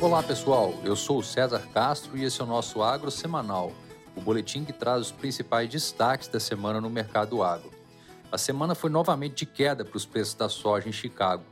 Olá pessoal, eu sou o César Castro e esse é o nosso Agro Semanal, o boletim que traz os principais destaques da semana no mercado agro. A semana foi novamente de queda para os preços da soja em Chicago,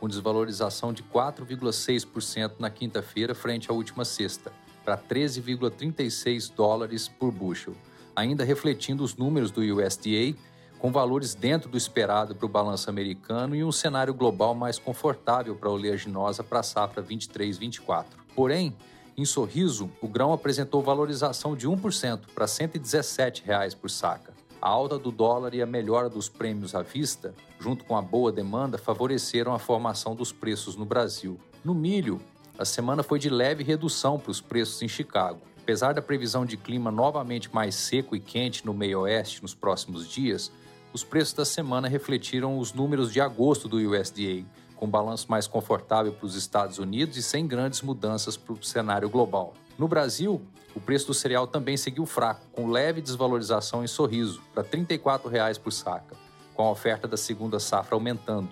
com desvalorização de 4,6% na quinta-feira frente à última sexta, para 13,36 dólares por bushel, ainda refletindo os números do USDA, com valores dentro do esperado para o balanço americano e um cenário global mais confortável para a oleaginosa para a safra 23-24. Porém, em Sorriso, o grão apresentou valorização de 1% para 117 reais por saca. A alta do dólar e a melhora dos prêmios à vista, junto com a boa demanda, favoreceram a formação dos preços no Brasil. No milho, a semana foi de leve redução para os preços em Chicago. Apesar da previsão de clima novamente mais seco e quente no meio-oeste nos próximos dias, os preços da semana refletiram os números de agosto do USDA, com balanço mais confortável para os Estados Unidos e sem grandes mudanças para o cenário global. No Brasil, o preço do cereal também seguiu fraco, com leve desvalorização em sorriso, para 34 reais por saca, com a oferta da segunda safra aumentando.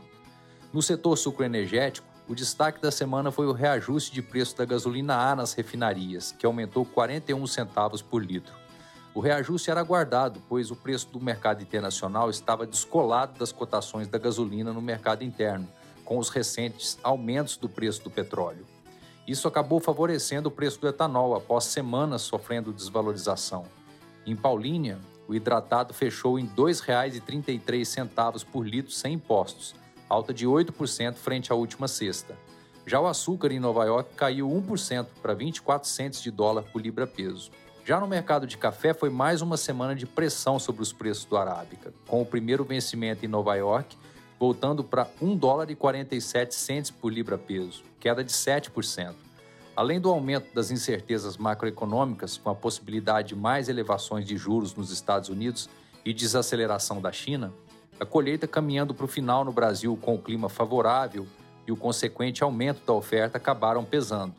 No setor sucroenergético, o destaque da semana foi o reajuste de preço da gasolina A nas refinarias, que aumentou 41 centavos por litro. O reajuste era aguardado, pois o preço do mercado internacional estava descolado das cotações da gasolina no mercado interno, com os recentes aumentos do preço do petróleo. Isso acabou favorecendo o preço do etanol após semanas sofrendo desvalorização. Em Paulínia, o hidratado fechou em R$ 2,33 por litro sem impostos, alta de 8% frente à última sexta. Já o açúcar em Nova York caiu 1% para 24 centes de dólar por libra-peso. Já no mercado de café, foi mais uma semana de pressão sobre os preços do Arábica, com o primeiro vencimento em Nova York voltando para 1 dólar e 47 centes por libra-peso, queda de 7%. Além do aumento das incertezas macroeconômicas, com a possibilidade de mais elevações de juros nos Estados Unidos e desaceleração da China, a colheita caminhando para o final no Brasil com o clima favorável e o consequente aumento da oferta acabaram pesando.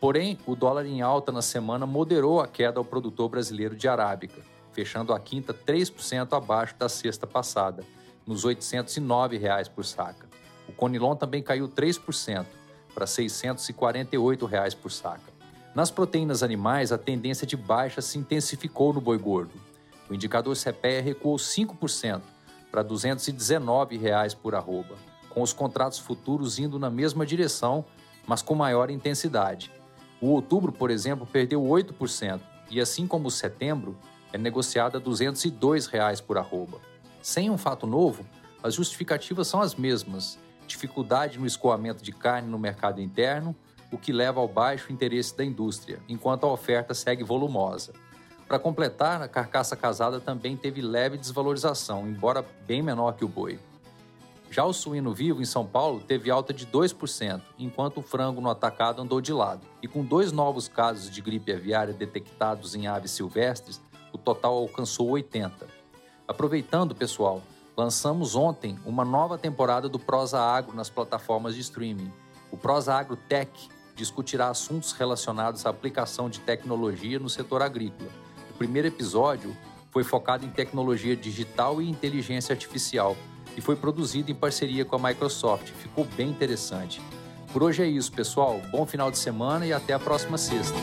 Porém, o dólar em alta na semana moderou a queda ao produtor brasileiro de arábica, fechando a quinta 3% abaixo da sexta passada, nos 809 reais por saca. O Conilon também caiu 3% para 648 reais por saca. Nas proteínas animais, a tendência de baixa se intensificou no boi gordo. O indicador CPEA recuou 5% para 219 reais por arroba, com os contratos futuros indo na mesma direção, mas com maior intensidade. O outubro, por exemplo, perdeu 8% e, assim como o setembro, é negociado a 202 reais por arroba. Sem um fato novo, as justificativas são as mesmas: dificuldade no escoamento de carne no mercado interno, o que leva ao baixo interesse da indústria, enquanto a oferta segue volumosa. Para completar, a carcaça casada também teve leve desvalorização, embora bem menor que o boi. Já o suíno vivo em São Paulo teve alta de 2%, enquanto o frango no atacado andou de lado. E com dois novos casos de gripe aviária detectados em aves silvestres, o total alcançou 80. Aproveitando, pessoal, lançamos ontem uma nova temporada do Prosa Agro nas plataformas de streaming. O Prosa Agro Tech discutirá assuntos relacionados à aplicação de tecnologia no setor agrícola. O primeiro episódio foi focado em tecnologia digital e inteligência artificial e foi produzido em parceria com a Microsoft. Ficou bem interessante. Por hoje é isso, pessoal. Bom final de semana e até a próxima sexta.